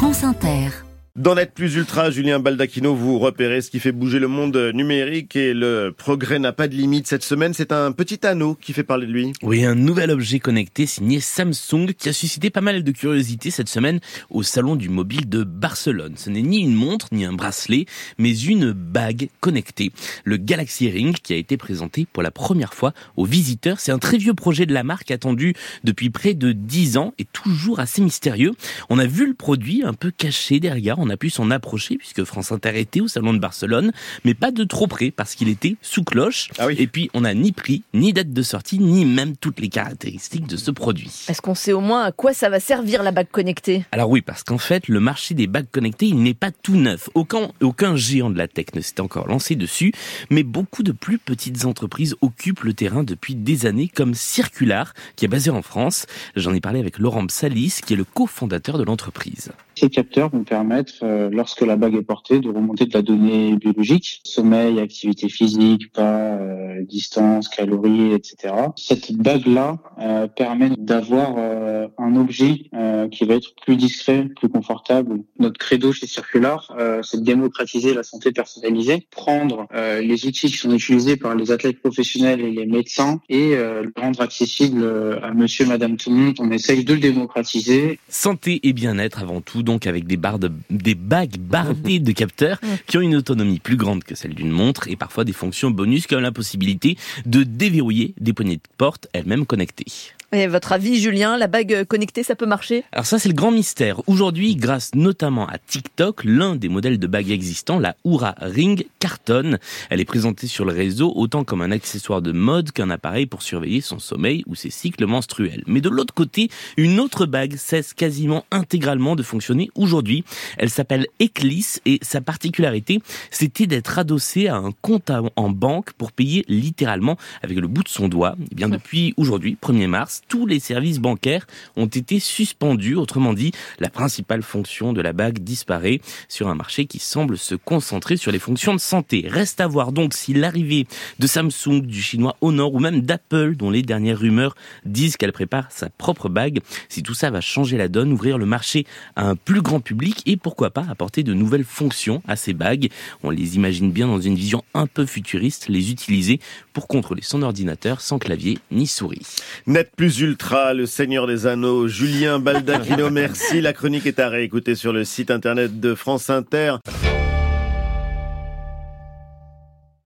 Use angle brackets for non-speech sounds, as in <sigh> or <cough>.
France Inter. Dans Net Plus Ultra, Julien Baldacchino, vous repérez ce qui fait bouger le monde numérique et le progrès n'a pas de limite. Cette semaine, c'est un petit anneau qui fait parler de lui. Oui, un nouvel objet connecté signé Samsung qui a suscité pas mal de curiosité cette semaine au salon du mobile de Barcelone. Ce n'est ni une montre ni un bracelet, mais une bague connectée. Le Galaxy Ring qui a été présenté pour la première fois aux visiteurs. C'est un très vieux projet de la marque attendu depuis près de 10 ans et toujours assez mystérieux. On a vu le produit un peu caché derrière on a pu s'en approcher puisque France Inter était au salon de Barcelone, mais pas de trop près parce qu'il était sous cloche. Ah oui. Et puis on n'a ni prix, ni date de sortie, ni même toutes les caractéristiques de ce produit. Est-ce qu'on sait au moins à quoi ça va servir la bague connectée? Alors oui, parce qu'en fait, le marché des bagues connectées, il n'est pas tout neuf. Aucun, aucun géant de la tech ne s'est encore lancé dessus, mais beaucoup de plus petites entreprises occupent le terrain depuis des années, comme Circular, qui est basé en France. J'en ai parlé avec Laurent Psalis, qui est le cofondateur de l'entreprise. Ces capteurs vont permettre, euh, lorsque la bague est portée, de remonter de la donnée biologique, sommeil, activité physique, pas, euh, distance, calories, etc. Cette bague-là euh, permet d'avoir euh, un objet euh, qui va être plus discret, plus confortable. Notre credo chez Circular, euh, c'est de démocratiser la santé personnalisée, prendre les outils qui sont utilisés par les athlètes professionnels et les médecins et le rendre accessible à monsieur, madame, tout le monde. On essaye de le démocratiser Santé et bien-être avant tout, donc avec des, barres de- des bagues bardées de capteurs <laughs> qui ont une autonomie plus grande que celle d'une montre et parfois des fonctions bonus comme la possibilité de déverrouiller des poignées de porte elles-mêmes connectées. Et votre avis, Julien, la bague connectée, ça peut marcher? Alors ça c'est le grand mystère. Aujourd'hui, grâce notamment à TikTok, l'un des modèles de bagues existants, la Oura Ring, cartonne. Elle est présentée sur le réseau autant comme un accessoire de mode qu'un appareil pour surveiller son sommeil ou ses cycles menstruels. Mais de l'autre côté, une autre bague cesse quasiment intégralement de fonctionner aujourd'hui. Elle s'appelle Eclisse et sa particularité, c'était d'être adossée à un compte en banque pour payer littéralement avec le bout de son doigt. Et bien depuis aujourd'hui, 1er mars, tous les services bancaires ont été suspendus. Autrement dit, la principale fonction de la bague disparaît sur un marché qui semble se concentrer sur les fonctions de santé. Reste à voir donc si l'arrivée de Samsung, du chinois Honor ou même d'Apple, dont les dernières rumeurs disent qu'elle prépare sa propre bague, si tout ça va changer la donne, ouvrir le marché à un plus grand public et pourquoi pas apporter de nouvelles fonctions à ces bagues. On les imagine bien dans une vision un peu futuriste, les utiliser pour contrôler son ordinateur sans clavier ni souris. Net Plus Ultra, le Seigneur des Anneaux, Julien Baldacchino, merci. La chronique est à réécouter sur le site internet de France Inter.